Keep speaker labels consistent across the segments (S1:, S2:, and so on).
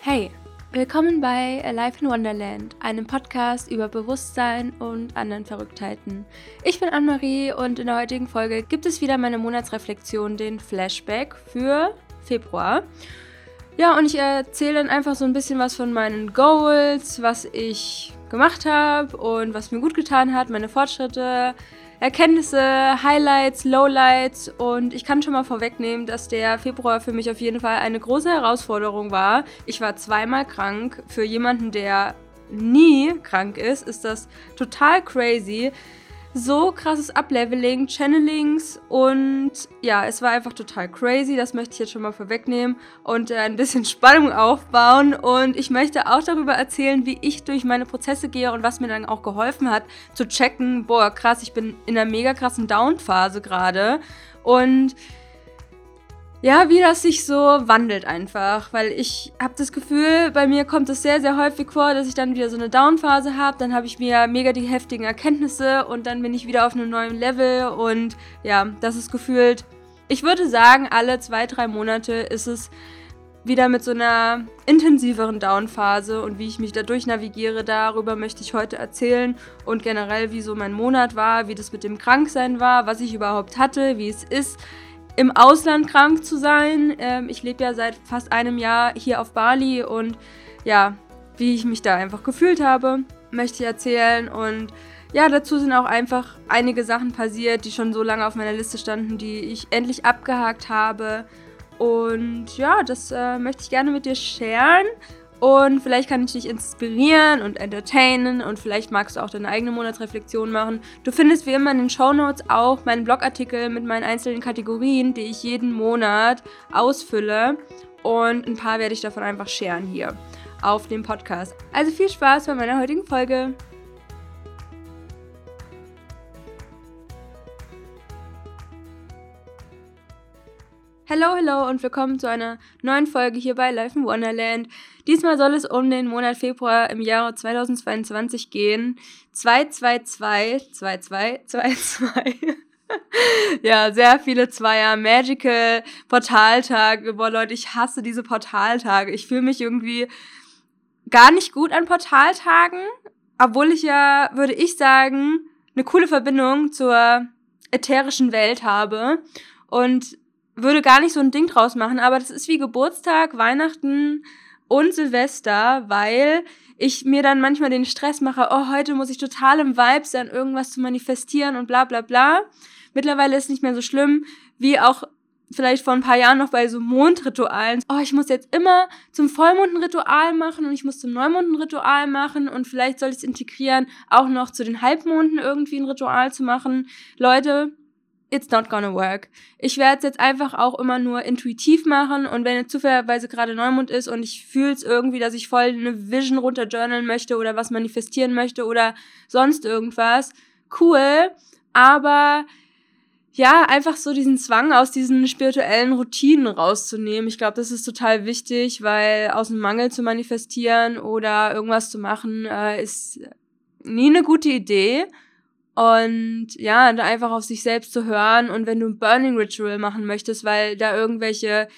S1: Hey, willkommen bei Alive in Wonderland, einem Podcast über Bewusstsein und anderen Verrücktheiten. Ich bin Anne-Marie und in der heutigen Folge gibt es wieder meine Monatsreflexion, den Flashback für Februar. Ja, und ich erzähle dann einfach so ein bisschen was von meinen Goals, was ich gemacht habe und was mir gut getan hat, meine Fortschritte, Erkenntnisse, Highlights, Lowlights und ich kann schon mal vorwegnehmen, dass der Februar für mich auf jeden Fall eine große Herausforderung war. Ich war zweimal krank. Für jemanden, der nie krank ist, ist das total crazy so krasses Upleveling, Channelings und ja, es war einfach total crazy. Das möchte ich jetzt schon mal vorwegnehmen und äh, ein bisschen Spannung aufbauen. Und ich möchte auch darüber erzählen, wie ich durch meine Prozesse gehe und was mir dann auch geholfen hat, zu checken, boah, krass, ich bin in einer mega krassen Down-Phase gerade. Und ja, wie das sich so wandelt einfach, weil ich habe das Gefühl, bei mir kommt es sehr, sehr häufig vor, dass ich dann wieder so eine Downphase habe, dann habe ich mir mega die heftigen Erkenntnisse und dann bin ich wieder auf einem neuen Level und ja, das ist gefühlt, ich würde sagen, alle zwei, drei Monate ist es wieder mit so einer intensiveren Downphase und wie ich mich dadurch navigiere, darüber möchte ich heute erzählen und generell, wie so mein Monat war, wie das mit dem Kranksein war, was ich überhaupt hatte, wie es ist im Ausland krank zu sein. Ähm, ich lebe ja seit fast einem Jahr hier auf Bali und ja, wie ich mich da einfach gefühlt habe, möchte ich erzählen. Und ja, dazu sind auch einfach einige Sachen passiert, die schon so lange auf meiner Liste standen, die ich endlich abgehakt habe. Und ja, das äh, möchte ich gerne mit dir sharen. Und vielleicht kann ich dich inspirieren und entertainen und vielleicht magst du auch deine eigene Monatsreflexion machen. Du findest wie immer in den Show Notes auch meinen Blogartikel mit meinen einzelnen Kategorien, die ich jeden Monat ausfülle. Und ein paar werde ich davon einfach sharen hier auf dem Podcast. Also viel Spaß bei meiner heutigen Folge. Hello, hello und willkommen zu einer neuen Folge hier bei Life in Wonderland. Diesmal soll es um den Monat Februar im Jahre 2022 gehen. 222, 2222. ja, sehr viele Zweier. Magical Portaltage. Boah, Leute, ich hasse diese Portaltage. Ich fühle mich irgendwie gar nicht gut an Portaltagen, obwohl ich ja, würde ich sagen, eine coole Verbindung zur ätherischen Welt habe. Und würde gar nicht so ein Ding draus machen, aber das ist wie Geburtstag, Weihnachten und Silvester, weil ich mir dann manchmal den Stress mache, oh, heute muss ich total im Vibe sein, irgendwas zu manifestieren und bla bla bla. Mittlerweile ist es nicht mehr so schlimm, wie auch vielleicht vor ein paar Jahren noch bei so Mondritualen. Oh, ich muss jetzt immer zum Vollmond ein Ritual machen und ich muss zum Neumond ein Ritual machen und vielleicht soll ich es integrieren, auch noch zu den Halbmonden irgendwie ein Ritual zu machen. Leute, it's not gonna work. Ich werde es jetzt einfach auch immer nur intuitiv machen und wenn jetzt zufälligerweise gerade Neumond ist und ich fühle es irgendwie, dass ich voll eine Vision runterjournalen möchte oder was manifestieren möchte oder sonst irgendwas, cool, aber ja, einfach so diesen Zwang aus diesen spirituellen Routinen rauszunehmen. Ich glaube, das ist total wichtig, weil aus dem Mangel zu manifestieren oder irgendwas zu machen, äh, ist nie eine gute Idee. Und ja, da einfach auf sich selbst zu hören und wenn du ein Burning Ritual machen möchtest, weil da irgendwelche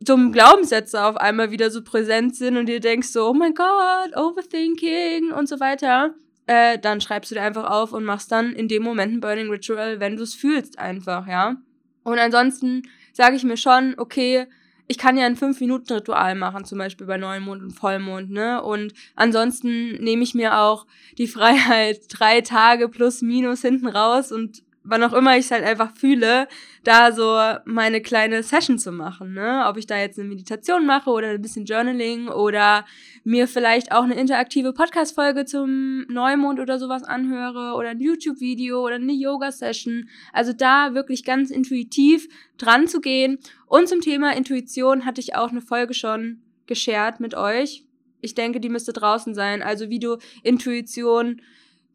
S1: dummen Glaubenssätze auf einmal wieder so präsent sind und dir denkst so, oh mein Gott, Overthinking und so weiter, äh, dann schreibst du dir einfach auf und machst dann in dem Moment ein Burning Ritual, wenn du es fühlst einfach, ja. Und ansonsten sage ich mir schon, okay, ich kann ja ein 5-Minuten-Ritual machen, zum Beispiel bei Neumond und Vollmond, ne? Und ansonsten nehme ich mir auch die Freiheit, drei Tage plus minus hinten raus und wann auch immer ich es halt einfach fühle, da so meine kleine Session zu machen, ne? Ob ich da jetzt eine Meditation mache oder ein bisschen Journaling oder mir vielleicht auch eine interaktive Podcast-Folge zum Neumond oder sowas anhöre oder ein YouTube-Video oder eine Yoga-Session. Also da wirklich ganz intuitiv dran zu gehen. Und zum Thema Intuition hatte ich auch eine Folge schon geshared mit euch. Ich denke, die müsste draußen sein. Also wie du Intuition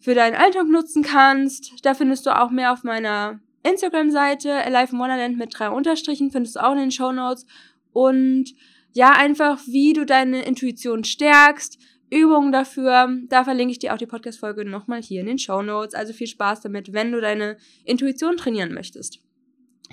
S1: für deinen Alltag nutzen kannst. Da findest du auch mehr auf meiner Instagram-Seite, Alive in Wonderland mit drei Unterstrichen, findest du auch in den Show Notes. Und ja, einfach, wie du deine Intuition stärkst, Übungen dafür. Da verlinke ich dir auch die Podcast-Folge nochmal hier in den Show Notes. Also viel Spaß damit, wenn du deine Intuition trainieren möchtest.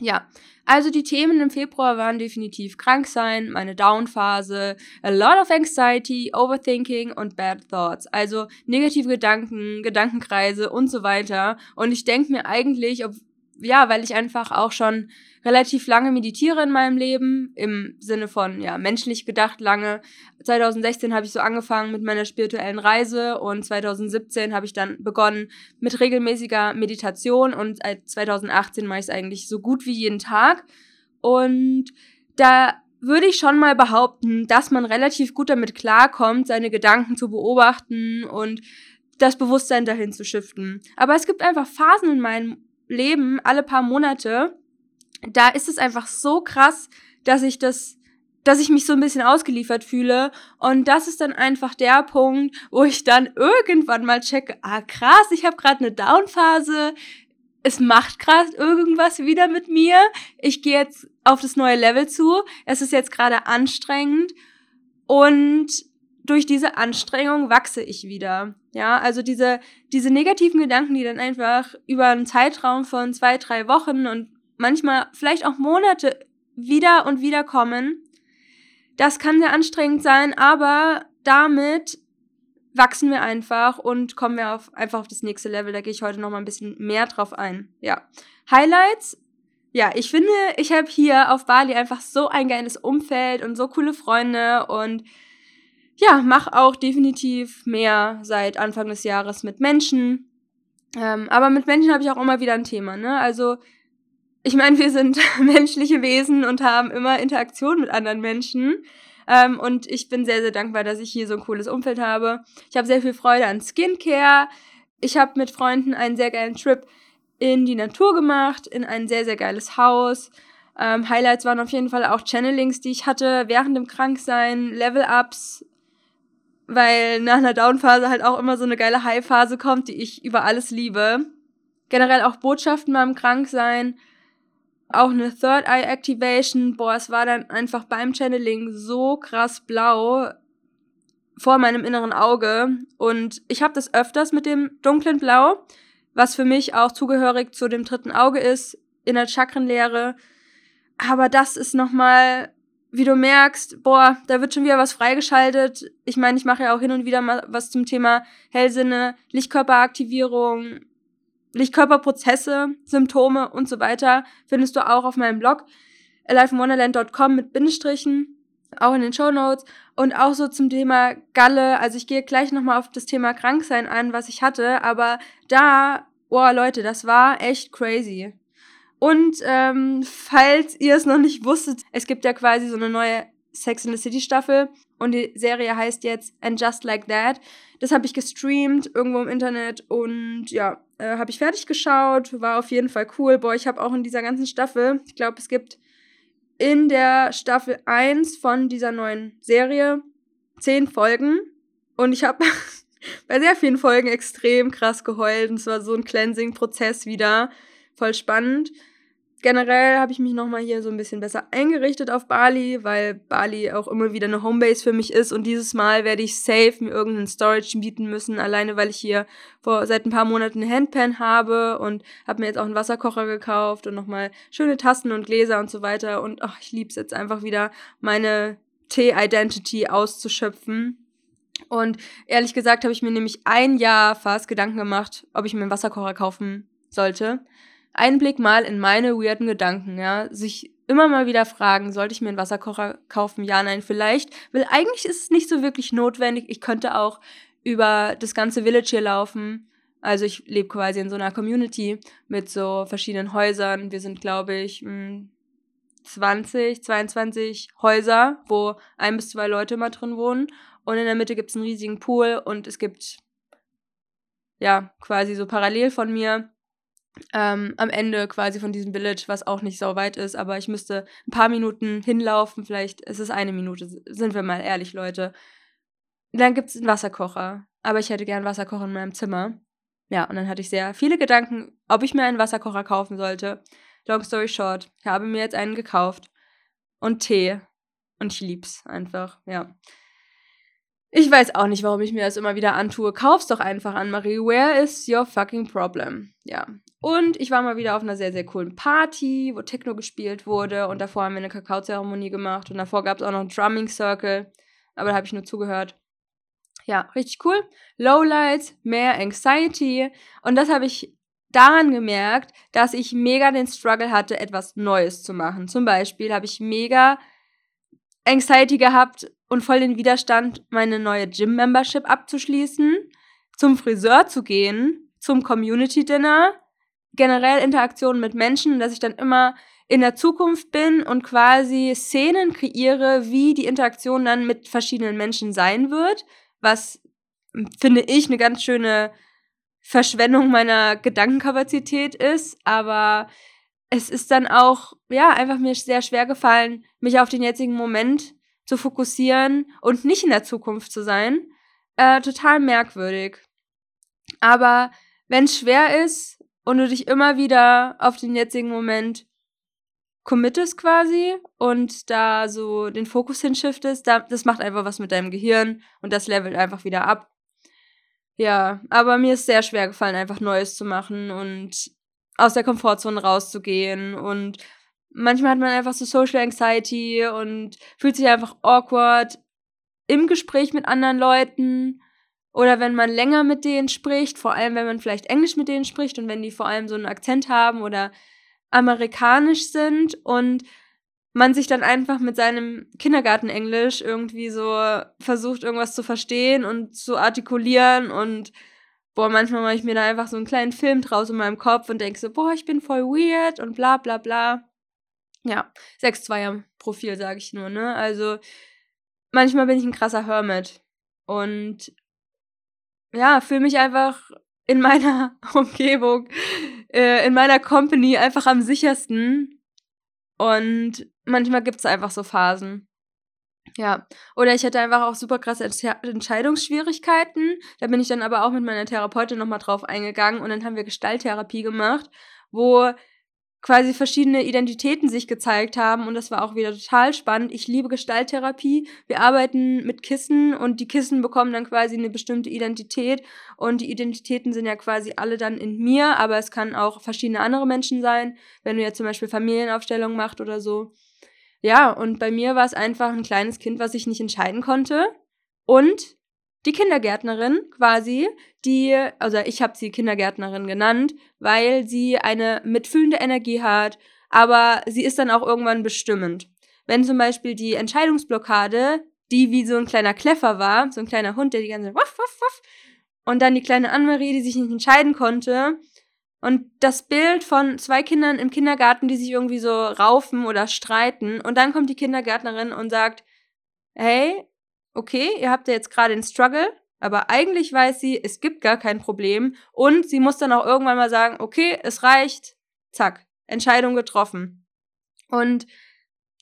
S1: Ja, also die Themen im Februar waren definitiv krank sein, meine Down-Phase, a lot of anxiety, overthinking und bad thoughts. Also negative Gedanken, Gedankenkreise und so weiter. Und ich denke mir eigentlich, ob, ja, weil ich einfach auch schon relativ lange meditiere in meinem Leben, im Sinne von, ja, menschlich gedacht lange. 2016 habe ich so angefangen mit meiner spirituellen Reise und 2017 habe ich dann begonnen mit regelmäßiger Meditation und seit 2018 mache ich es eigentlich so gut wie jeden Tag. Und da würde ich schon mal behaupten, dass man relativ gut damit klarkommt, seine Gedanken zu beobachten und das Bewusstsein dahin zu shiften. Aber es gibt einfach Phasen in meinem Leben, alle paar Monate, da ist es einfach so krass, dass ich das dass ich mich so ein bisschen ausgeliefert fühle. Und das ist dann einfach der Punkt, wo ich dann irgendwann mal checke, ah krass, ich habe gerade eine Downphase, es macht gerade irgendwas wieder mit mir. Ich gehe jetzt auf das neue Level zu. Es ist jetzt gerade anstrengend und durch diese Anstrengung wachse ich wieder. Ja, also diese, diese negativen Gedanken, die dann einfach über einen Zeitraum von zwei, drei Wochen und manchmal vielleicht auch Monate wieder und wieder kommen. Das kann sehr anstrengend sein, aber damit wachsen wir einfach und kommen wir auf, einfach auf das nächste Level. Da gehe ich heute noch mal ein bisschen mehr drauf ein. Ja. Highlights. Ja, ich finde, ich habe hier auf Bali einfach so ein geiles Umfeld und so coole Freunde und ja, mache auch definitiv mehr seit Anfang des Jahres mit Menschen. Ähm, aber mit Menschen habe ich auch immer wieder ein Thema, ne? Also ich meine, wir sind menschliche Wesen und haben immer Interaktion mit anderen Menschen. Ähm, und ich bin sehr, sehr dankbar, dass ich hier so ein cooles Umfeld habe. Ich habe sehr viel Freude an Skincare. Ich habe mit Freunden einen sehr geilen Trip in die Natur gemacht, in ein sehr, sehr geiles Haus. Ähm, Highlights waren auf jeden Fall auch Channelings, die ich hatte während dem Kranksein, Level-Ups, weil nach einer Down-Phase halt auch immer so eine geile High-Phase kommt, die ich über alles liebe. Generell auch Botschaften beim Kranksein auch eine Third Eye Activation. Boah, es war dann einfach beim Channeling so krass blau vor meinem inneren Auge. Und ich habe das öfters mit dem dunklen Blau, was für mich auch zugehörig zu dem dritten Auge ist, in der Chakrenlehre. Aber das ist nochmal, wie du merkst, boah, da wird schon wieder was freigeschaltet. Ich meine, ich mache ja auch hin und wieder mal was zum Thema Hellsinne, Lichtkörperaktivierung, Lichtkörperprozesse, Symptome und so weiter findest du auch auf meinem Blog aliveinwonderland.com mit Bindestrichen, auch in den Show Notes und auch so zum Thema Galle. Also ich gehe gleich nochmal auf das Thema Kranksein ein, was ich hatte, aber da, boah Leute, das war echt crazy. Und ähm, falls ihr es noch nicht wusstet, es gibt ja quasi so eine neue Sex in the City Staffel und die Serie heißt jetzt And Just Like That. Das habe ich gestreamt irgendwo im Internet und ja, äh, habe ich fertig geschaut, war auf jeden Fall cool. Boah, ich habe auch in dieser ganzen Staffel, ich glaube, es gibt in der Staffel 1 von dieser neuen Serie zehn Folgen und ich habe bei sehr vielen Folgen extrem krass geheult und es war so ein Cleansing-Prozess wieder, voll spannend generell habe ich mich nochmal hier so ein bisschen besser eingerichtet auf Bali, weil Bali auch immer wieder eine Homebase für mich ist und dieses Mal werde ich safe mir irgendeinen Storage mieten müssen, alleine weil ich hier vor seit ein paar Monaten eine Handpan habe und habe mir jetzt auch einen Wasserkocher gekauft und nochmal schöne Tassen und Gläser und so weiter und ach, ich lieb's jetzt einfach wieder meine Tee-Identity auszuschöpfen. Und ehrlich gesagt habe ich mir nämlich ein Jahr fast Gedanken gemacht, ob ich mir einen Wasserkocher kaufen sollte. Einblick mal in meine weirden Gedanken, ja. Sich immer mal wieder fragen, sollte ich mir einen Wasserkocher kaufen? Ja, nein, vielleicht. Weil eigentlich ist es nicht so wirklich notwendig. Ich könnte auch über das ganze Village hier laufen. Also ich lebe quasi in so einer Community mit so verschiedenen Häusern. Wir sind, glaube ich, 20, 22 Häuser, wo ein bis zwei Leute immer drin wohnen. Und in der Mitte gibt es einen riesigen Pool und es gibt ja quasi so parallel von mir ähm, am Ende quasi von diesem Village, was auch nicht so weit ist, aber ich müsste ein paar Minuten hinlaufen, vielleicht ist es eine Minute, sind wir mal ehrlich, Leute. Dann gibt es einen Wasserkocher, aber ich hätte gern Wasserkocher in meinem Zimmer. Ja, und dann hatte ich sehr viele Gedanken, ob ich mir einen Wasserkocher kaufen sollte. Long story short, ich habe mir jetzt einen gekauft und Tee und ich lieb's einfach, ja. Ich weiß auch nicht, warum ich mir das immer wieder antue. Kauf's doch einfach an, Marie. Where is your fucking problem? Ja. Und ich war mal wieder auf einer sehr, sehr coolen Party, wo Techno gespielt wurde. Und davor haben wir eine Kakaozeremonie gemacht. Und davor gab es auch noch einen Drumming Circle. Aber da habe ich nur zugehört. Ja, richtig cool. Lowlights, mehr Anxiety. Und das habe ich daran gemerkt, dass ich mega den Struggle hatte, etwas Neues zu machen. Zum Beispiel habe ich mega Anxiety gehabt und voll den Widerstand, meine neue Gym-Membership abzuschließen, zum Friseur zu gehen, zum Community-Dinner, generell Interaktionen mit Menschen, dass ich dann immer in der Zukunft bin und quasi Szenen kreiere, wie die Interaktion dann mit verschiedenen Menschen sein wird, was finde ich eine ganz schöne Verschwendung meiner Gedankenkapazität ist, aber es ist dann auch, ja, einfach mir sehr schwer gefallen, mich auf den jetzigen Moment zu fokussieren und nicht in der Zukunft zu sein. Äh, total merkwürdig. Aber wenn es schwer ist und du dich immer wieder auf den jetzigen Moment committest quasi und da so den Fokus hinschiftest, da, das macht einfach was mit deinem Gehirn und das levelt einfach wieder ab. Ja, aber mir ist sehr schwer gefallen, einfach Neues zu machen und aus der Komfortzone rauszugehen. Und manchmal hat man einfach so Social Anxiety und fühlt sich einfach awkward im Gespräch mit anderen Leuten. Oder wenn man länger mit denen spricht, vor allem wenn man vielleicht Englisch mit denen spricht und wenn die vor allem so einen Akzent haben oder amerikanisch sind und man sich dann einfach mit seinem Kindergartenenglisch irgendwie so versucht, irgendwas zu verstehen und zu artikulieren und boah, manchmal mache ich mir da einfach so einen kleinen Film draus in meinem Kopf und denke so, boah, ich bin voll weird und bla bla bla. Ja, 6-2er Profil, sage ich nur, ne? Also manchmal bin ich ein krasser Hermit und ja, fühle mich einfach in meiner Umgebung, äh, in meiner Company einfach am sichersten und manchmal gibt es einfach so Phasen. Ja, oder ich hatte einfach auch super krasse Entscheidungsschwierigkeiten. Da bin ich dann aber auch mit meiner Therapeutin nochmal drauf eingegangen und dann haben wir Gestalttherapie gemacht, wo quasi verschiedene Identitäten sich gezeigt haben und das war auch wieder total spannend. Ich liebe Gestalttherapie. Wir arbeiten mit Kissen und die Kissen bekommen dann quasi eine bestimmte Identität und die Identitäten sind ja quasi alle dann in mir, aber es kann auch verschiedene andere Menschen sein, wenn du jetzt zum Beispiel Familienaufstellungen macht oder so. Ja, und bei mir war es einfach ein kleines Kind, was ich nicht entscheiden konnte und die Kindergärtnerin quasi, die, also ich habe sie Kindergärtnerin genannt, weil sie eine mitfühlende Energie hat, aber sie ist dann auch irgendwann bestimmend. Wenn zum Beispiel die Entscheidungsblockade, die wie so ein kleiner Kleffer war, so ein kleiner Hund, der die ganze wuff, wuff, wuff, und dann die kleine Annemarie, die sich nicht entscheiden konnte, und das Bild von zwei Kindern im Kindergarten, die sich irgendwie so raufen oder streiten, und dann kommt die Kindergärtnerin und sagt, hey, okay, ihr habt ja jetzt gerade einen Struggle, aber eigentlich weiß sie, es gibt gar kein Problem und sie muss dann auch irgendwann mal sagen, okay, es reicht, zack, Entscheidung getroffen. Und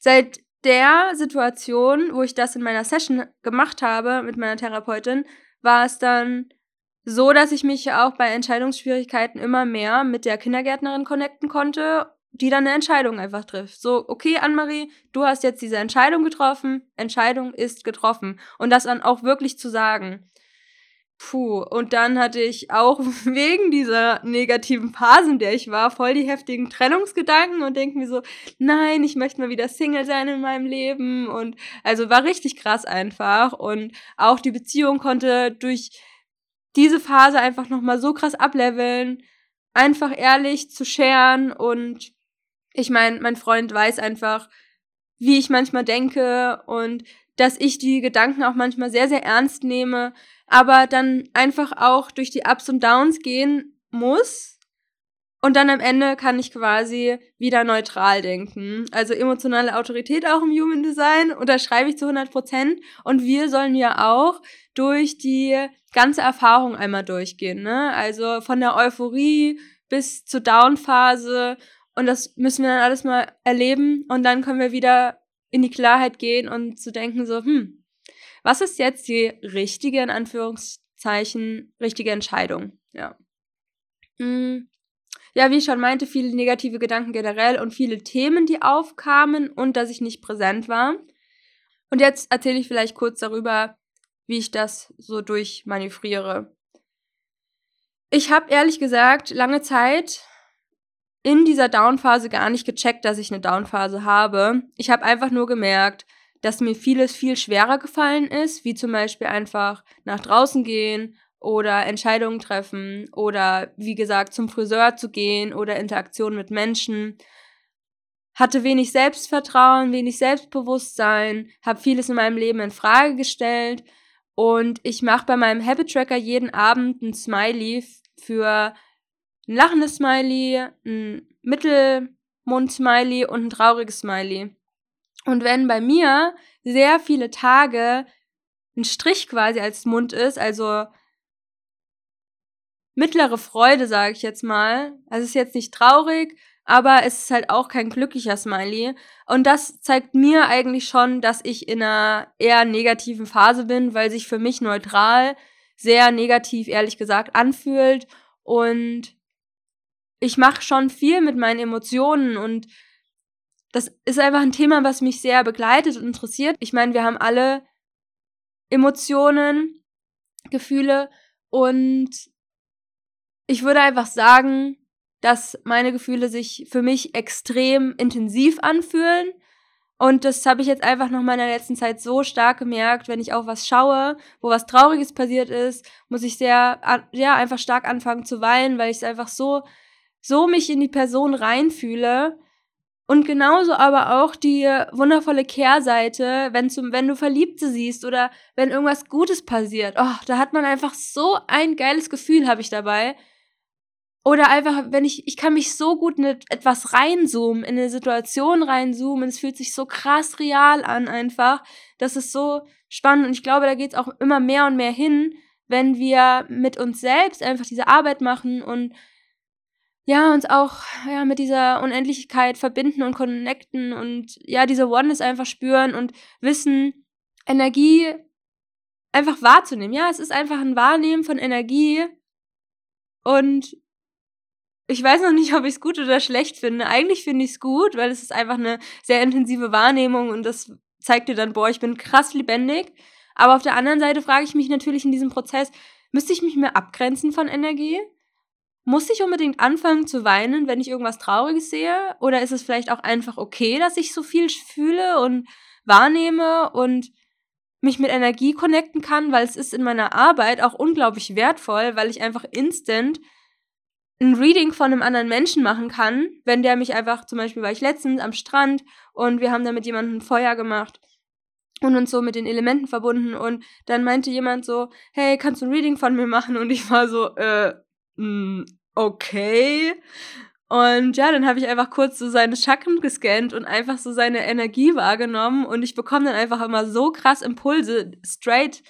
S1: seit der Situation, wo ich das in meiner Session gemacht habe mit meiner Therapeutin, war es dann so, dass ich mich auch bei Entscheidungsschwierigkeiten immer mehr mit der Kindergärtnerin connecten konnte die dann eine Entscheidung einfach trifft. So, okay, Annemarie, du hast jetzt diese Entscheidung getroffen, Entscheidung ist getroffen. Und das dann auch wirklich zu sagen. Puh, und dann hatte ich auch wegen dieser negativen Phase, in der ich war, voll die heftigen Trennungsgedanken und denke mir so, nein, ich möchte mal wieder Single sein in meinem Leben. Und also war richtig krass einfach. Und auch die Beziehung konnte durch diese Phase einfach nochmal so krass ableveln, einfach ehrlich zu scheren und ich meine, mein Freund weiß einfach, wie ich manchmal denke und dass ich die Gedanken auch manchmal sehr, sehr ernst nehme, aber dann einfach auch durch die Ups und Downs gehen muss. Und dann am Ende kann ich quasi wieder neutral denken. Also emotionale Autorität auch im Human Design unterschreibe ich zu 100 Prozent. Und wir sollen ja auch durch die ganze Erfahrung einmal durchgehen. Ne? Also von der Euphorie bis zur Down-Phase und das müssen wir dann alles mal erleben und dann können wir wieder in die Klarheit gehen und zu denken so, hm, was ist jetzt die richtige, in Anführungszeichen, richtige Entscheidung? Ja. Hm. Ja, wie ich schon meinte, viele negative Gedanken generell und viele Themen, die aufkamen und dass ich nicht präsent war. Und jetzt erzähle ich vielleicht kurz darüber, wie ich das so durchmanövriere. Ich habe ehrlich gesagt lange Zeit in dieser Downphase gar nicht gecheckt, dass ich eine Downphase habe. Ich habe einfach nur gemerkt, dass mir vieles viel schwerer gefallen ist, wie zum Beispiel einfach nach draußen gehen oder Entscheidungen treffen oder wie gesagt zum Friseur zu gehen oder Interaktion mit Menschen. Hatte wenig Selbstvertrauen, wenig Selbstbewusstsein, habe vieles in meinem Leben in Frage gestellt und ich mache bei meinem Habit Tracker jeden Abend ein Smiley für ein lachendes Smiley, ein Mittelmund-Smiley und ein trauriges Smiley. Und wenn bei mir sehr viele Tage ein Strich quasi als Mund ist, also mittlere Freude, sage ich jetzt mal. Also es ist jetzt nicht traurig, aber es ist halt auch kein glücklicher Smiley. Und das zeigt mir eigentlich schon, dass ich in einer eher negativen Phase bin, weil sich für mich neutral sehr negativ, ehrlich gesagt, anfühlt. Und ich mache schon viel mit meinen Emotionen und das ist einfach ein Thema, was mich sehr begleitet und interessiert. Ich meine, wir haben alle Emotionen, Gefühle und ich würde einfach sagen, dass meine Gefühle sich für mich extrem intensiv anfühlen. Und das habe ich jetzt einfach noch mal in der letzten Zeit so stark gemerkt, wenn ich auch was schaue, wo was Trauriges passiert ist, muss ich sehr, ja, einfach stark anfangen zu weinen, weil ich es einfach so so mich in die Person reinfühle. Und genauso aber auch die wundervolle Kehrseite, wenn, zum, wenn du Verliebte siehst oder wenn irgendwas Gutes passiert. Oh, da hat man einfach so ein geiles Gefühl, habe ich dabei. Oder einfach, wenn ich, ich kann mich so gut in etwas reinzoomen, in eine Situation reinzoomen, es fühlt sich so krass real an einfach. Das ist so spannend und ich glaube, da geht es auch immer mehr und mehr hin, wenn wir mit uns selbst einfach diese Arbeit machen und ja, uns auch ja, mit dieser Unendlichkeit verbinden und connecten und ja, diese Oneness einfach spüren und wissen, Energie einfach wahrzunehmen. Ja, es ist einfach ein Wahrnehmen von Energie und ich weiß noch nicht, ob ich es gut oder schlecht finde. Eigentlich finde ich es gut, weil es ist einfach eine sehr intensive Wahrnehmung und das zeigt dir dann, boah, ich bin krass lebendig. Aber auf der anderen Seite frage ich mich natürlich in diesem Prozess, müsste ich mich mehr abgrenzen von Energie? Muss ich unbedingt anfangen zu weinen, wenn ich irgendwas Trauriges sehe? Oder ist es vielleicht auch einfach okay, dass ich so viel fühle und wahrnehme und mich mit Energie connecten kann, weil es ist in meiner Arbeit auch unglaublich wertvoll, weil ich einfach instant ein Reading von einem anderen Menschen machen kann, wenn der mich einfach, zum Beispiel war ich letztens am Strand und wir haben da mit jemandem Feuer gemacht und uns so mit den Elementen verbunden und dann meinte jemand so, hey, kannst du ein Reading von mir machen? Und ich war so, äh, mh, mm, okay. Und ja, dann habe ich einfach kurz so seine Chakren gescannt und einfach so seine Energie wahrgenommen und ich bekomme dann einfach immer so krass Impulse straight.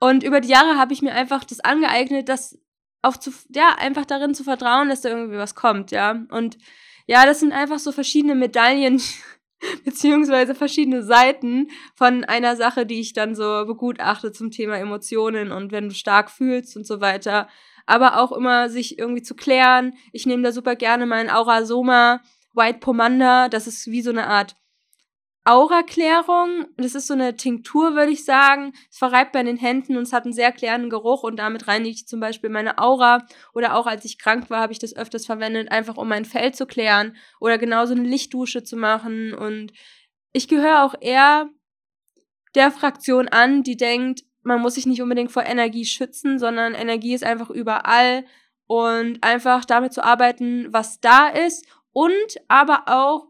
S1: Und über die Jahre habe ich mir einfach das angeeignet, das auch zu, ja, einfach darin zu vertrauen, dass da irgendwie was kommt, ja. Und ja, das sind einfach so verschiedene Medaillen, beziehungsweise verschiedene Seiten von einer Sache, die ich dann so begutachte zum Thema Emotionen und wenn du stark fühlst und so weiter aber auch immer sich irgendwie zu klären. Ich nehme da super gerne meinen Aura Soma White Pomanda. Das ist wie so eine Art Aura-Klärung. Das ist so eine Tinktur, würde ich sagen. Es verreibt bei den Händen und es hat einen sehr klärenden Geruch und damit reinige ich zum Beispiel meine Aura. Oder auch als ich krank war, habe ich das öfters verwendet, einfach um mein Fell zu klären. Oder genauso eine Lichtdusche zu machen. Und ich gehöre auch eher der Fraktion an, die denkt, man muss sich nicht unbedingt vor Energie schützen, sondern Energie ist einfach überall und einfach damit zu arbeiten, was da ist und aber auch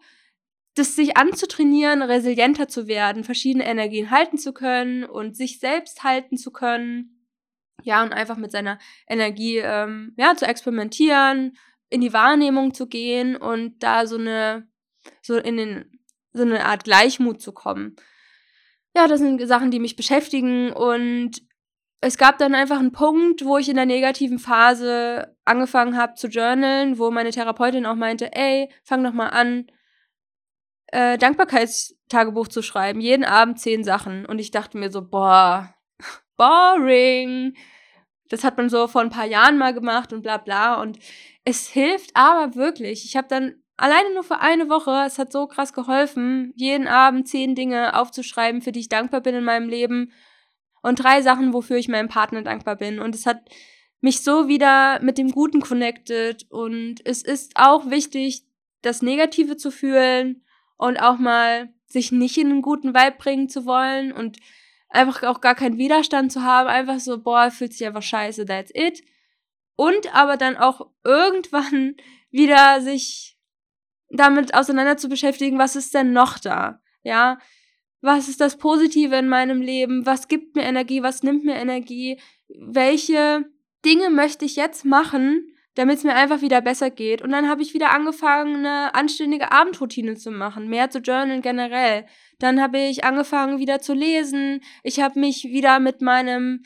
S1: das sich anzutrainieren, resilienter zu werden, verschiedene Energien halten zu können und sich selbst halten zu können. Ja, und einfach mit seiner Energie ähm, ja, zu experimentieren, in die Wahrnehmung zu gehen und da so eine, so in den, so eine Art Gleichmut zu kommen ja, das sind Sachen, die mich beschäftigen und es gab dann einfach einen Punkt, wo ich in der negativen Phase angefangen habe zu journalen, wo meine Therapeutin auch meinte, ey, fang doch mal an, äh, Dankbarkeitstagebuch zu schreiben, jeden Abend zehn Sachen. Und ich dachte mir so, boah, boring. Das hat man so vor ein paar Jahren mal gemacht und bla bla. Und es hilft aber wirklich. Ich habe dann alleine nur für eine Woche, es hat so krass geholfen, jeden Abend zehn Dinge aufzuschreiben, für die ich dankbar bin in meinem Leben und drei Sachen, wofür ich meinem Partner dankbar bin. Und es hat mich so wieder mit dem Guten connected. Und es ist auch wichtig, das Negative zu fühlen und auch mal sich nicht in einen guten Vibe bringen zu wollen und einfach auch gar keinen Widerstand zu haben, einfach so, boah, fühlt sich einfach scheiße, that's it. Und aber dann auch irgendwann wieder sich damit auseinander zu beschäftigen, was ist denn noch da? Ja, was ist das Positive in meinem Leben? Was gibt mir Energie? Was nimmt mir Energie? Welche Dinge möchte ich jetzt machen, damit es mir einfach wieder besser geht? Und dann habe ich wieder angefangen, eine anständige Abendroutine zu machen, mehr zu journalen generell. Dann habe ich angefangen, wieder zu lesen. Ich habe mich wieder mit meinem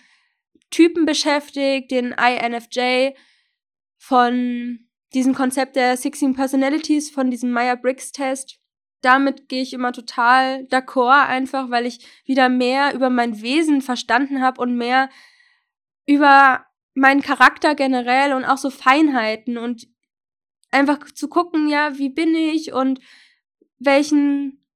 S1: Typen beschäftigt, den INFJ von diesem Konzept der 16 Personalities, von diesem Meyer-Briggs-Test damit gehe ich immer total d'accord, einfach weil ich wieder mehr über mein Wesen verstanden habe und mehr über meinen Charakter generell und auch so Feinheiten und einfach zu gucken, ja, wie bin ich und welchen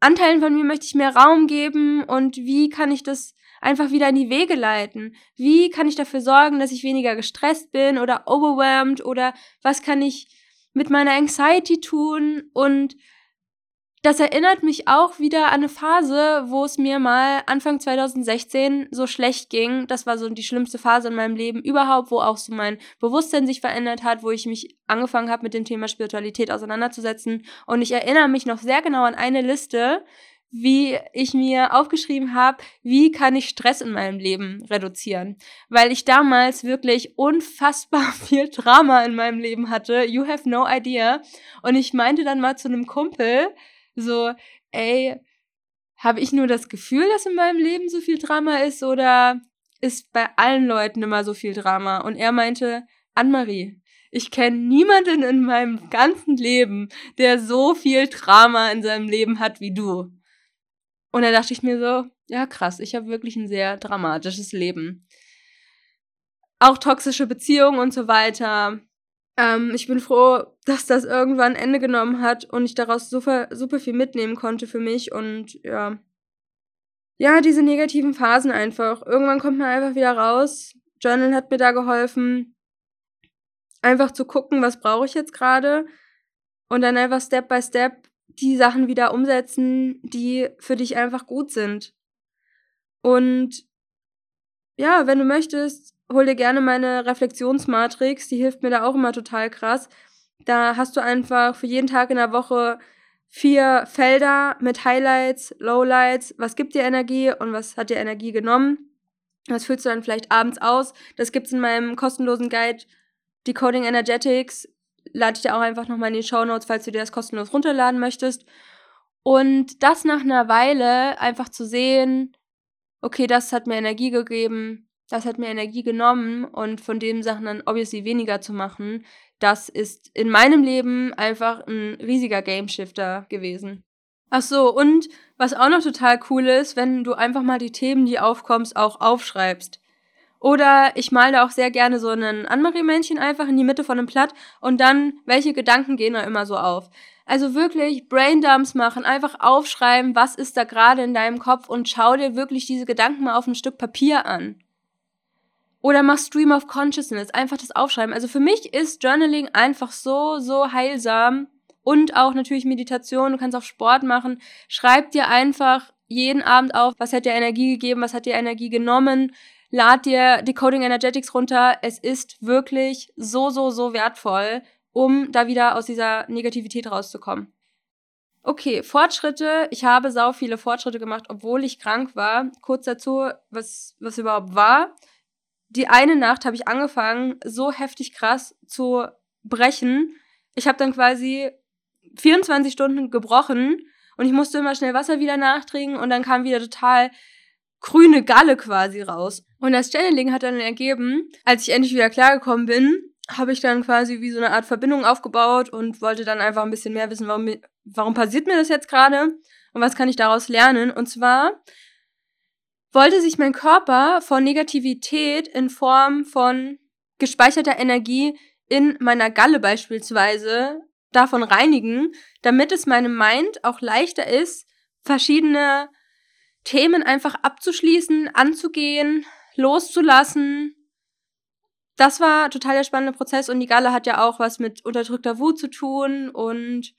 S1: Anteilen von mir möchte ich mehr Raum geben und wie kann ich das einfach wieder in die Wege leiten? Wie kann ich dafür sorgen, dass ich weniger gestresst bin oder overwhelmed oder was kann ich mit meiner Anxiety tun und das erinnert mich auch wieder an eine Phase, wo es mir mal Anfang 2016 so schlecht ging. Das war so die schlimmste Phase in meinem Leben überhaupt, wo auch so mein Bewusstsein sich verändert hat, wo ich mich angefangen habe, mit dem Thema Spiritualität auseinanderzusetzen. Und ich erinnere mich noch sehr genau an eine Liste, wie ich mir aufgeschrieben habe, wie kann ich Stress in meinem Leben reduzieren. Weil ich damals wirklich unfassbar viel Drama in meinem Leben hatte. You have no idea. Und ich meinte dann mal zu einem Kumpel, so, ey, habe ich nur das Gefühl, dass in meinem Leben so viel Drama ist oder ist bei allen Leuten immer so viel Drama? Und er meinte, Anne-Marie, ich kenne niemanden in meinem ganzen Leben, der so viel Drama in seinem Leben hat wie du. Und da dachte ich mir so, ja krass, ich habe wirklich ein sehr dramatisches Leben. Auch toxische Beziehungen und so weiter. Ähm, ich bin froh, dass das irgendwann Ende genommen hat und ich daraus super, super viel mitnehmen konnte für mich und ja. Ja, diese negativen Phasen einfach. Irgendwann kommt man einfach wieder raus. Journal hat mir da geholfen, einfach zu gucken, was brauche ich jetzt gerade und dann einfach Step by Step die Sachen wieder umsetzen, die für dich einfach gut sind. Und ja, wenn du möchtest, hol dir gerne meine Reflexionsmatrix, die hilft mir da auch immer total krass. Da hast du einfach für jeden Tag in der Woche vier Felder mit Highlights, Lowlights, was gibt dir Energie und was hat dir Energie genommen. Das füllst du dann vielleicht abends aus. Das gibt's in meinem kostenlosen Guide Decoding Energetics. Lade ich dir auch einfach nochmal in die Show Notes, falls du dir das kostenlos runterladen möchtest. Und das nach einer Weile einfach zu sehen, okay, das hat mir Energie gegeben, das hat mir Energie genommen und von den Sachen dann obviously weniger zu machen, das ist in meinem Leben einfach ein riesiger Gameshifter gewesen. Ach so, und was auch noch total cool ist, wenn du einfach mal die Themen, die aufkommst, auch aufschreibst. Oder ich male auch sehr gerne so ein Anmarie-Männchen einfach in die Mitte von einem Blatt und dann, welche Gedanken gehen da immer so auf. Also wirklich Braindumps machen, einfach aufschreiben, was ist da gerade in deinem Kopf und schau dir wirklich diese Gedanken mal auf ein Stück Papier an. Oder mach Stream of Consciousness, einfach das aufschreiben. Also für mich ist Journaling einfach so, so heilsam. Und auch natürlich Meditation, du kannst auch Sport machen. Schreib dir einfach jeden Abend auf, was hat dir Energie gegeben, was hat dir Energie genommen. Lad dir Decoding Energetics runter. Es ist wirklich so, so, so wertvoll, um da wieder aus dieser Negativität rauszukommen. Okay, Fortschritte. Ich habe sau viele Fortschritte gemacht, obwohl ich krank war. Kurz dazu, was, was überhaupt war die eine Nacht habe ich angefangen, so heftig krass zu brechen. Ich habe dann quasi 24 Stunden gebrochen und ich musste immer schnell Wasser wieder nachtrinken und dann kam wieder total grüne Galle quasi raus. Und das Channeling hat dann ergeben, als ich endlich wieder klargekommen bin, habe ich dann quasi wie so eine Art Verbindung aufgebaut und wollte dann einfach ein bisschen mehr wissen, warum, warum passiert mir das jetzt gerade und was kann ich daraus lernen. Und zwar wollte sich mein Körper von Negativität in Form von gespeicherter Energie in meiner Galle beispielsweise davon reinigen, damit es meinem Mind auch leichter ist, verschiedene Themen einfach abzuschließen, anzugehen, loszulassen das war total der spannende Prozess und die Galle hat ja auch was mit unterdrückter Wut zu tun und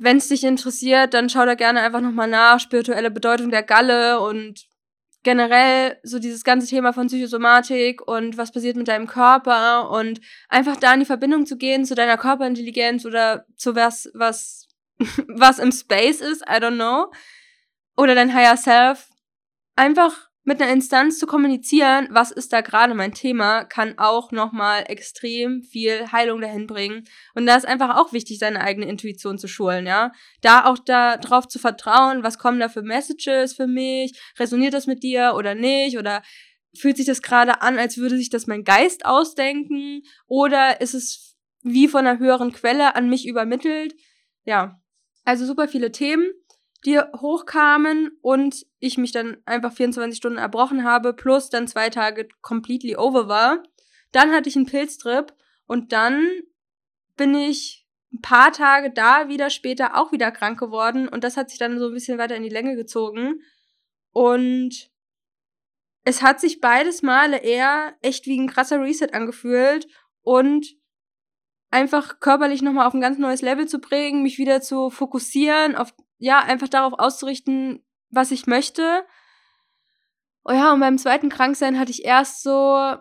S1: wenn es dich interessiert, dann schau da gerne einfach nochmal nach, spirituelle Bedeutung der Galle und generell so dieses ganze Thema von Psychosomatik und was passiert mit deinem Körper und einfach da in die Verbindung zu gehen zu deiner Körperintelligenz oder zu was, was, was im Space ist, I don't know. Oder dein Higher Self. Einfach mit einer Instanz zu kommunizieren, was ist da gerade mein Thema, kann auch nochmal extrem viel Heilung dahin bringen. Und da ist einfach auch wichtig, seine eigene Intuition zu schulen, ja. Da auch da drauf zu vertrauen, was kommen da für Messages für mich, resoniert das mit dir oder nicht, oder fühlt sich das gerade an, als würde sich das mein Geist ausdenken, oder ist es wie von einer höheren Quelle an mich übermittelt? Ja. Also super viele Themen die hochkamen und ich mich dann einfach 24 Stunden erbrochen habe, plus dann zwei Tage completely over war. Dann hatte ich einen Pilztrip und dann bin ich ein paar Tage da wieder später auch wieder krank geworden und das hat sich dann so ein bisschen weiter in die Länge gezogen. Und es hat sich beides Male eher echt wie ein krasser Reset angefühlt und einfach körperlich nochmal auf ein ganz neues Level zu bringen, mich wieder zu fokussieren auf ja, einfach darauf auszurichten, was ich möchte. Oh ja, und beim zweiten Kranksein hatte ich erst so,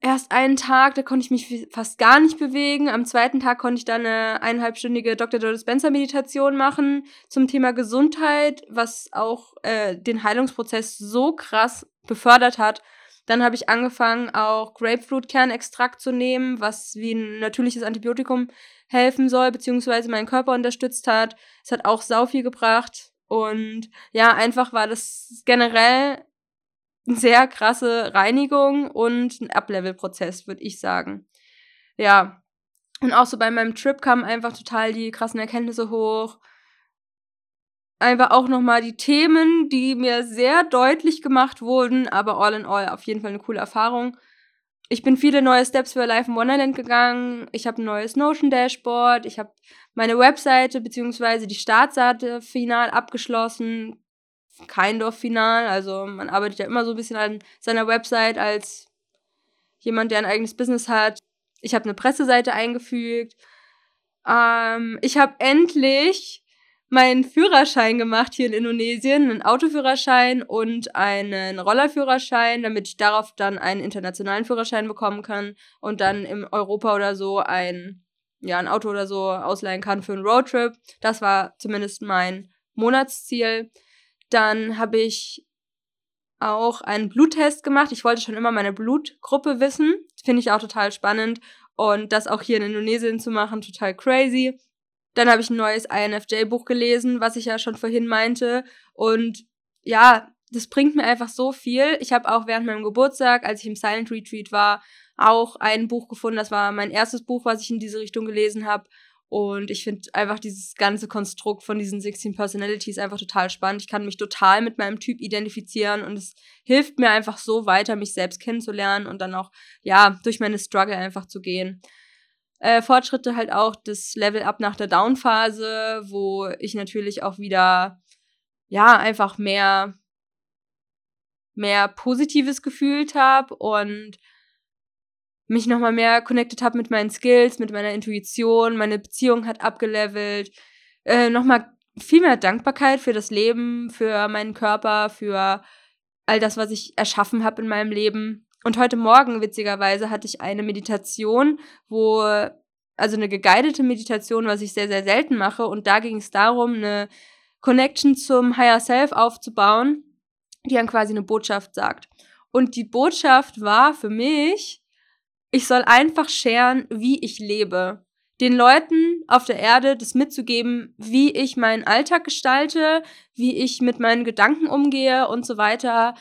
S1: erst einen Tag, da konnte ich mich fast gar nicht bewegen. Am zweiten Tag konnte ich dann eine eineinhalbstündige Dr. Joe Dispenza Meditation machen zum Thema Gesundheit, was auch äh, den Heilungsprozess so krass befördert hat. Dann habe ich angefangen, auch Grapefruit-Kernextrakt zu nehmen, was wie ein natürliches Antibiotikum helfen soll, beziehungsweise meinen Körper unterstützt hat. Es hat auch sau viel gebracht. Und ja, einfach war das generell eine sehr krasse Reinigung und ein Uplevel-Prozess, würde ich sagen. Ja. Und auch so bei meinem Trip kamen einfach total die krassen Erkenntnisse hoch. Einfach auch nochmal die Themen, die mir sehr deutlich gemacht wurden, aber all in all auf jeden Fall eine coole Erfahrung ich bin viele neue Steps für Life in Wonderland gegangen. Ich habe ein neues Notion Dashboard. Ich habe meine Webseite beziehungsweise die Startseite final abgeschlossen. Kein Dorf final. Also man arbeitet ja immer so ein bisschen an seiner Website als jemand, der ein eigenes Business hat. Ich habe eine Presseseite eingefügt. Ähm, ich habe endlich meinen Führerschein gemacht hier in Indonesien, einen Autoführerschein und einen Rollerführerschein, damit ich darauf dann einen internationalen Führerschein bekommen kann und dann im Europa oder so ein, ja, ein Auto oder so ausleihen kann für einen Roadtrip. Das war zumindest mein Monatsziel. Dann habe ich auch einen Bluttest gemacht. Ich wollte schon immer meine Blutgruppe wissen. Finde ich auch total spannend. Und das auch hier in Indonesien zu machen, total crazy. Dann habe ich ein neues INFJ-Buch gelesen, was ich ja schon vorhin meinte. Und ja, das bringt mir einfach so viel. Ich habe auch während meinem Geburtstag, als ich im Silent Retreat war, auch ein Buch gefunden. Das war mein erstes Buch, was ich in diese Richtung gelesen habe. Und ich finde einfach dieses ganze Konstrukt von diesen 16 Personalities einfach total spannend. Ich kann mich total mit meinem Typ identifizieren und es hilft mir einfach so weiter, mich selbst kennenzulernen und dann auch, ja, durch meine Struggle einfach zu gehen äh, Fortschritte halt auch das Level up nach der Down-Phase, wo ich natürlich auch wieder, ja, einfach mehr, mehr Positives gefühlt habe und mich nochmal mehr connected habe mit meinen Skills, mit meiner Intuition, meine Beziehung hat abgelevelt, äh, nochmal viel mehr Dankbarkeit für das Leben, für meinen Körper, für all das, was ich erschaffen habe in meinem Leben. Und heute Morgen, witzigerweise, hatte ich eine Meditation, wo, also eine geguidete Meditation, was ich sehr, sehr selten mache. Und da ging es darum, eine Connection zum Higher Self aufzubauen, die dann quasi eine Botschaft sagt. Und die Botschaft war für mich, ich soll einfach scheren, wie ich lebe. Den Leuten auf der Erde das mitzugeben, wie ich meinen Alltag gestalte, wie ich mit meinen Gedanken umgehe und so weiter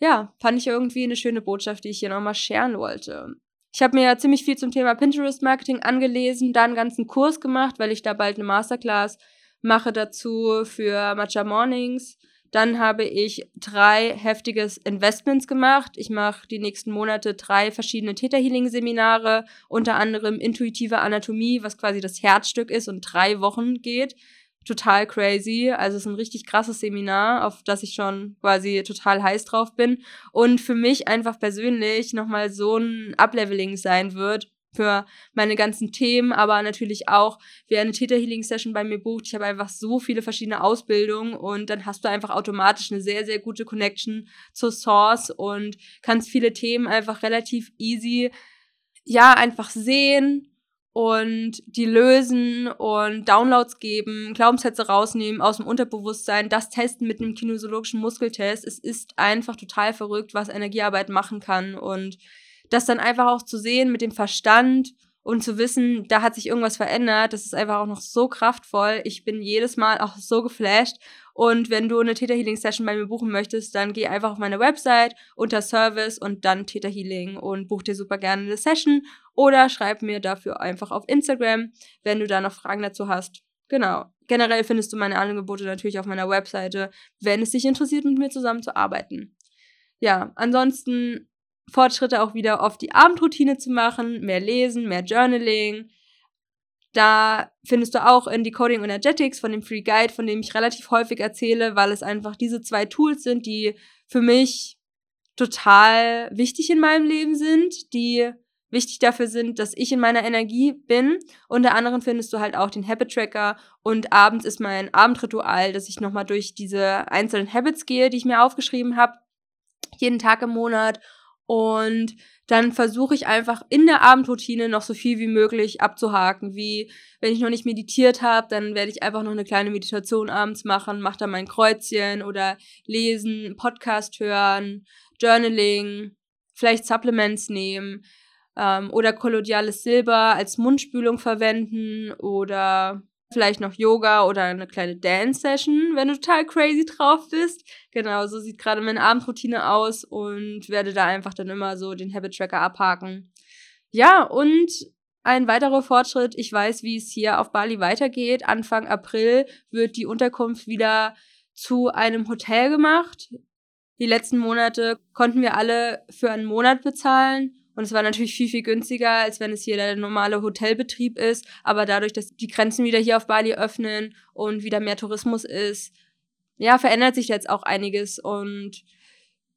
S1: ja, fand ich irgendwie eine schöne Botschaft, die ich hier nochmal scheren wollte. Ich habe mir ja ziemlich viel zum Thema Pinterest-Marketing angelesen, da einen ganzen Kurs gemacht, weil ich da bald eine Masterclass mache dazu für Matcha Mornings. Dann habe ich drei heftiges Investments gemacht. Ich mache die nächsten Monate drei verschiedene Theta Healing Seminare, unter anderem intuitive Anatomie, was quasi das Herzstück ist und drei Wochen geht total crazy. Also es ist ein richtig krasses Seminar, auf das ich schon quasi total heiß drauf bin. Und für mich einfach persönlich nochmal so ein Upleveling sein wird für meine ganzen Themen, aber natürlich auch, wer eine Theta Healing Session bei mir bucht. Ich habe einfach so viele verschiedene Ausbildungen und dann hast du einfach automatisch eine sehr, sehr gute Connection zur Source und kannst viele Themen einfach relativ easy, ja, einfach sehen und die lösen und Downloads geben, Glaubenssätze rausnehmen aus dem Unterbewusstsein, das testen mit einem kinesiologischen Muskeltest. Es ist einfach total verrückt, was Energiearbeit machen kann und das dann einfach auch zu sehen mit dem Verstand und zu wissen, da hat sich irgendwas verändert, das ist einfach auch noch so kraftvoll. Ich bin jedes Mal auch so geflasht. Und wenn du eine Theta Healing Session bei mir buchen möchtest, dann geh einfach auf meine Website unter Service und dann Theta Healing und buch dir super gerne eine Session oder schreib mir dafür einfach auf Instagram, wenn du da noch Fragen dazu hast. Genau. Generell findest du meine Angebote natürlich auf meiner Webseite, wenn es dich interessiert, mit mir zusammenzuarbeiten. Ja, ansonsten Fortschritte auch wieder auf die Abendroutine zu machen, mehr lesen, mehr Journaling. Da findest du auch in Decoding Energetics von dem Free Guide, von dem ich relativ häufig erzähle, weil es einfach diese zwei Tools sind, die für mich total wichtig in meinem Leben sind, die wichtig dafür sind, dass ich in meiner Energie bin. Unter anderem findest du halt auch den Habit Tracker und abends ist mein Abendritual, dass ich nochmal durch diese einzelnen Habits gehe, die ich mir aufgeschrieben habe, jeden Tag im Monat und dann versuche ich einfach in der Abendroutine noch so viel wie möglich abzuhaken. Wie wenn ich noch nicht meditiert habe, dann werde ich einfach noch eine kleine Meditation abends machen, mache dann mein Kreuzchen oder lesen, Podcast hören, Journaling, vielleicht Supplements nehmen ähm, oder kolodiales Silber als Mundspülung verwenden oder vielleicht noch Yoga oder eine kleine Dance-Session, wenn du total crazy drauf bist. Genau, so sieht gerade meine Abendroutine aus und werde da einfach dann immer so den Habit-Tracker abhaken. Ja, und ein weiterer Fortschritt, ich weiß, wie es hier auf Bali weitergeht. Anfang April wird die Unterkunft wieder zu einem Hotel gemacht. Die letzten Monate konnten wir alle für einen Monat bezahlen und es war natürlich viel, viel günstiger, als wenn es hier der normale Hotelbetrieb ist. Aber dadurch, dass die Grenzen wieder hier auf Bali öffnen und wieder mehr Tourismus ist, ja, verändert sich jetzt auch einiges. Und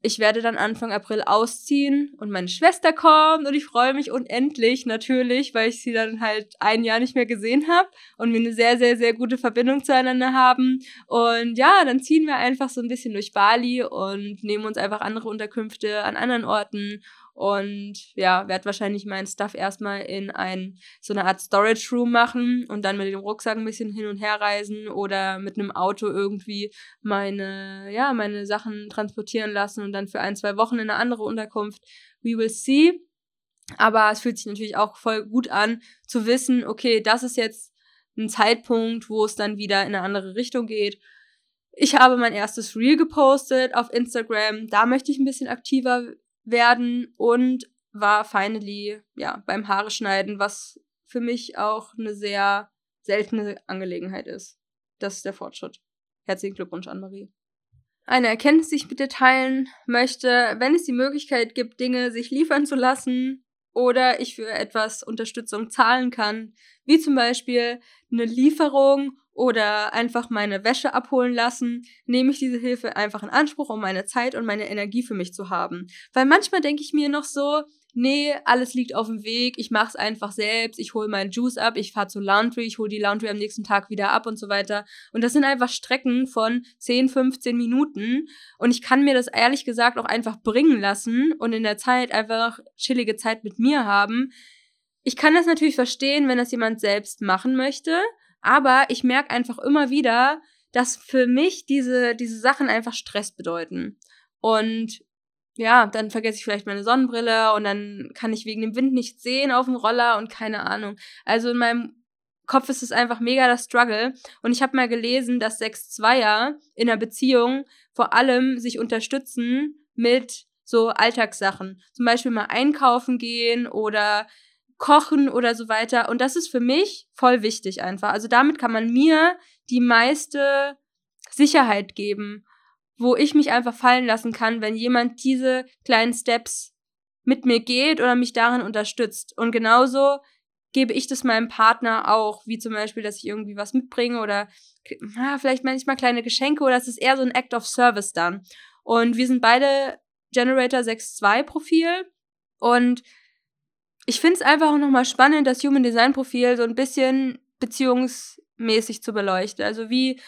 S1: ich werde dann Anfang April ausziehen und meine Schwester kommt und ich freue mich unendlich natürlich, weil ich sie dann halt ein Jahr nicht mehr gesehen habe und wir eine sehr, sehr, sehr gute Verbindung zueinander haben. Und ja, dann ziehen wir einfach so ein bisschen durch Bali und nehmen uns einfach andere Unterkünfte an anderen Orten und ja, werde wahrscheinlich meinen Stuff erstmal in ein, so eine Art Storage Room machen und dann mit dem Rucksack ein bisschen hin und her reisen oder mit einem Auto irgendwie meine, ja, meine Sachen transportieren lassen und dann für ein, zwei Wochen in eine andere Unterkunft. We will see. Aber es fühlt sich natürlich auch voll gut an, zu wissen, okay, das ist jetzt ein Zeitpunkt, wo es dann wieder in eine andere Richtung geht. Ich habe mein erstes Reel gepostet auf Instagram. Da möchte ich ein bisschen aktiver werden und war finally ja beim Haare schneiden, was für mich auch eine sehr seltene Angelegenheit ist. Das ist der Fortschritt. Herzlichen Glückwunsch an Marie. Eine Erkenntnis, die ich dir teilen möchte, wenn es die Möglichkeit gibt, Dinge sich liefern zu lassen oder ich für etwas Unterstützung zahlen kann, wie zum Beispiel eine Lieferung oder einfach meine Wäsche abholen lassen, nehme ich diese Hilfe einfach in Anspruch, um meine Zeit und meine Energie für mich zu haben. Weil manchmal denke ich mir noch so, nee, alles liegt auf dem Weg, ich mache es einfach selbst, ich hole meinen Juice ab, ich fahre zur Laundry, ich hole die Laundry am nächsten Tag wieder ab und so weiter. Und das sind einfach Strecken von 10, 15 Minuten und ich kann mir das ehrlich gesagt auch einfach bringen lassen und in der Zeit einfach chillige Zeit mit mir haben. Ich kann das natürlich verstehen, wenn das jemand selbst machen möchte, aber ich merke einfach immer wieder, dass für mich diese, diese Sachen einfach Stress bedeuten. Und ja, dann vergesse ich vielleicht meine Sonnenbrille und dann kann ich wegen dem Wind nicht sehen auf dem Roller und keine Ahnung. Also in meinem Kopf ist es einfach mega das Struggle. Und ich habe mal gelesen, dass sechs Zweier in einer Beziehung vor allem sich unterstützen mit so Alltagssachen. Zum Beispiel mal einkaufen gehen oder Kochen oder so weiter. Und das ist für mich voll wichtig einfach. Also damit kann man mir die meiste Sicherheit geben, wo ich mich einfach fallen lassen kann, wenn jemand diese kleinen Steps mit mir geht oder mich darin unterstützt. Und genauso gebe ich das meinem Partner auch, wie zum Beispiel, dass ich irgendwie was mitbringe oder ja, vielleicht manchmal kleine Geschenke oder es ist eher so ein Act of Service dann. Und wir sind beide Generator 6.2 Profil und ich finde es einfach auch nochmal spannend, das Human Design Profil so ein bisschen beziehungsmäßig zu beleuchten. Also wie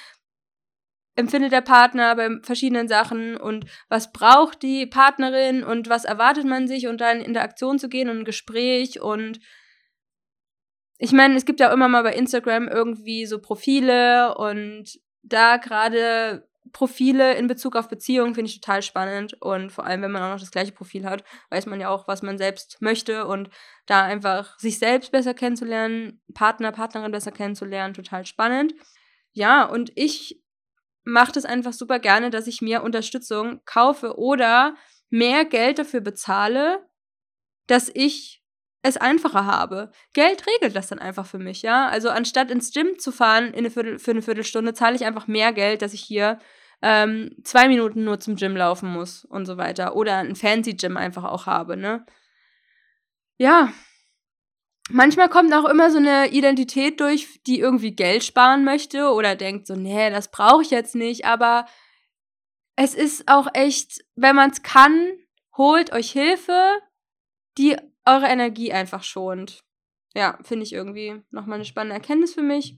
S1: empfindet der Partner bei verschiedenen Sachen und was braucht die Partnerin und was erwartet man sich und dann in Interaktion zu gehen und ein Gespräch und ich meine, es gibt ja immer mal bei Instagram irgendwie so Profile und da gerade Profile in Bezug auf Beziehungen finde ich total spannend und vor allem, wenn man auch noch das gleiche Profil hat, weiß man ja auch, was man selbst möchte und da einfach sich selbst besser kennenzulernen, Partner, Partnerin besser kennenzulernen, total spannend. Ja, und ich mache das einfach super gerne, dass ich mir Unterstützung kaufe oder mehr Geld dafür bezahle, dass ich es einfacher habe. Geld regelt das dann einfach für mich, ja. Also anstatt ins Gym zu fahren in eine Viertel, für eine Viertelstunde, zahle ich einfach mehr Geld, dass ich hier ähm, zwei Minuten nur zum Gym laufen muss und so weiter. Oder ein Fancy Gym einfach auch habe, ne? Ja. Manchmal kommt auch immer so eine Identität durch, die irgendwie Geld sparen möchte oder denkt so, nee, das brauche ich jetzt nicht. Aber es ist auch echt, wenn man es kann, holt euch Hilfe, die eure Energie einfach schont. Ja, finde ich irgendwie nochmal eine spannende Erkenntnis für mich.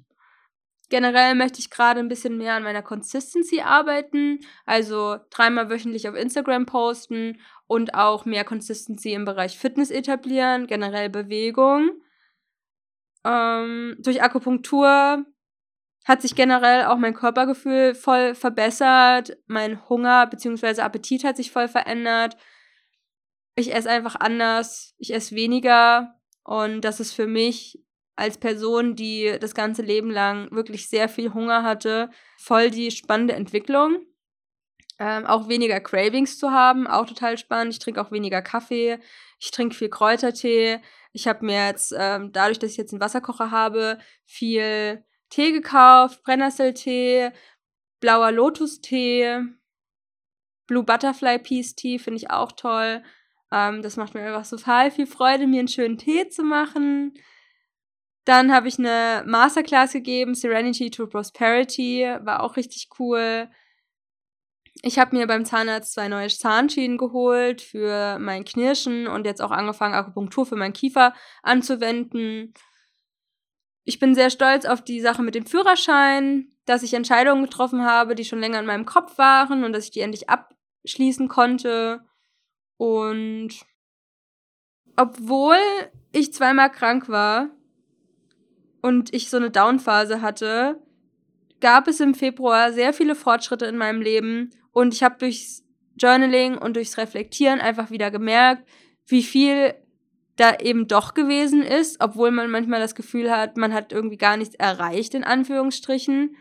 S1: Generell möchte ich gerade ein bisschen mehr an meiner Consistency arbeiten, also dreimal wöchentlich auf Instagram posten und auch mehr Consistency im Bereich Fitness etablieren, generell Bewegung. Ähm, durch Akupunktur hat sich generell auch mein Körpergefühl voll verbessert, mein Hunger bzw. Appetit hat sich voll verändert. Ich esse einfach anders, ich esse weniger und das ist für mich als Person, die das ganze Leben lang wirklich sehr viel Hunger hatte, voll die spannende Entwicklung. Ähm, auch weniger Cravings zu haben, auch total spannend. Ich trinke auch weniger Kaffee, ich trinke viel Kräutertee. Ich habe mir jetzt, ähm, dadurch, dass ich jetzt einen Wasserkocher habe, viel Tee gekauft, Brennnesseltee, blauer Lotus-Tee, Blue Butterfly Peace Tea finde ich auch toll. Ähm, das macht mir einfach total viel Freude, mir einen schönen Tee zu machen. Dann habe ich eine Masterclass gegeben, Serenity to Prosperity, war auch richtig cool. Ich habe mir beim Zahnarzt zwei neue Zahnschienen geholt für mein Knirschen und jetzt auch angefangen, Akupunktur für meinen Kiefer anzuwenden. Ich bin sehr stolz auf die Sache mit dem Führerschein, dass ich Entscheidungen getroffen habe, die schon länger in meinem Kopf waren und dass ich die endlich abschließen konnte. Und obwohl ich zweimal krank war, und ich so eine Downphase hatte, gab es im Februar sehr viele Fortschritte in meinem Leben und ich habe durchs Journaling und durchs Reflektieren einfach wieder gemerkt, wie viel da eben doch gewesen ist, obwohl man manchmal das Gefühl hat, man hat irgendwie gar nichts erreicht, in Anführungsstrichen.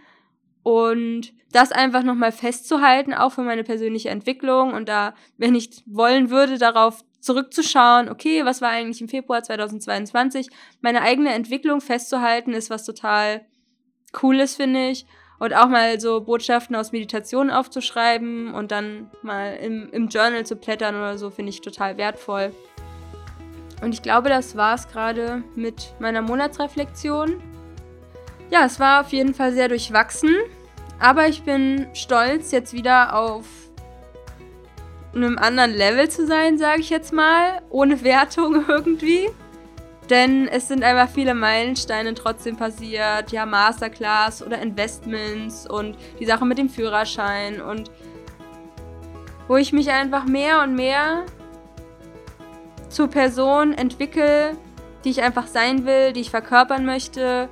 S1: Und das einfach nochmal festzuhalten, auch für meine persönliche Entwicklung und da, wenn ich wollen würde, darauf zurückzuschauen, okay, was war eigentlich im Februar 2022, meine eigene Entwicklung festzuhalten, ist was total Cooles, finde ich. Und auch mal so Botschaften aus Meditationen aufzuschreiben und dann mal im, im Journal zu blättern oder so, finde ich total wertvoll. Und ich glaube, das war es gerade mit meiner Monatsreflexion. Ja, es war auf jeden Fall sehr durchwachsen, aber ich bin stolz jetzt wieder auf einem anderen Level zu sein, sage ich jetzt mal, ohne Wertung irgendwie. Denn es sind einfach viele Meilensteine trotzdem passiert, ja, Masterclass oder Investments und die Sache mit dem Führerschein und wo ich mich einfach mehr und mehr zur Person entwickle, die ich einfach sein will, die ich verkörpern möchte.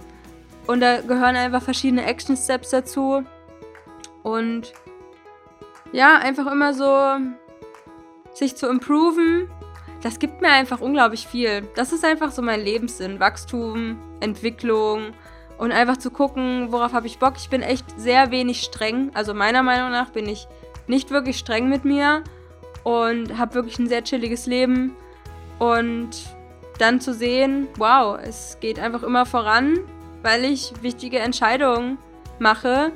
S1: Und da gehören einfach verschiedene Action Steps dazu. Und ja, einfach immer so sich zu improven, das gibt mir einfach unglaublich viel. Das ist einfach so mein Lebenssinn. Wachstum, Entwicklung und einfach zu gucken, worauf habe ich Bock. Ich bin echt sehr wenig streng. Also meiner Meinung nach bin ich nicht wirklich streng mit mir und habe wirklich ein sehr chilliges Leben. Und dann zu sehen, wow, es geht einfach immer voran, weil ich wichtige Entscheidungen mache,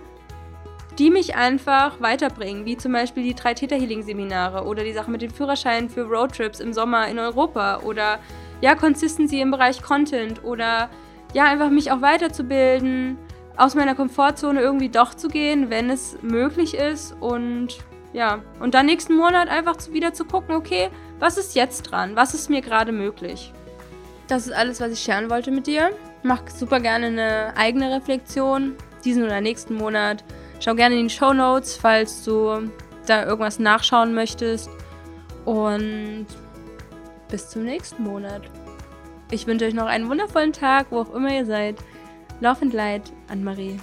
S1: die mich einfach weiterbringen, wie zum Beispiel die drei Theta Healing Seminare oder die Sache mit dem Führerschein für Roadtrips im Sommer in Europa oder ja, Consistency im Bereich Content oder ja, einfach mich auch weiterzubilden, aus meiner Komfortzone irgendwie doch zu gehen, wenn es möglich ist und ja, und dann nächsten Monat einfach wieder zu gucken, okay, was ist jetzt dran? Was ist mir gerade möglich? Das ist alles, was ich scheren wollte mit dir. Mach super gerne eine eigene Reflexion, diesen oder nächsten Monat. Schau gerne in die Show Notes, falls du da irgendwas nachschauen möchtest. Und bis zum nächsten Monat. Ich wünsche euch noch einen wundervollen Tag, wo auch immer ihr seid. Love and Light, Anne-Marie.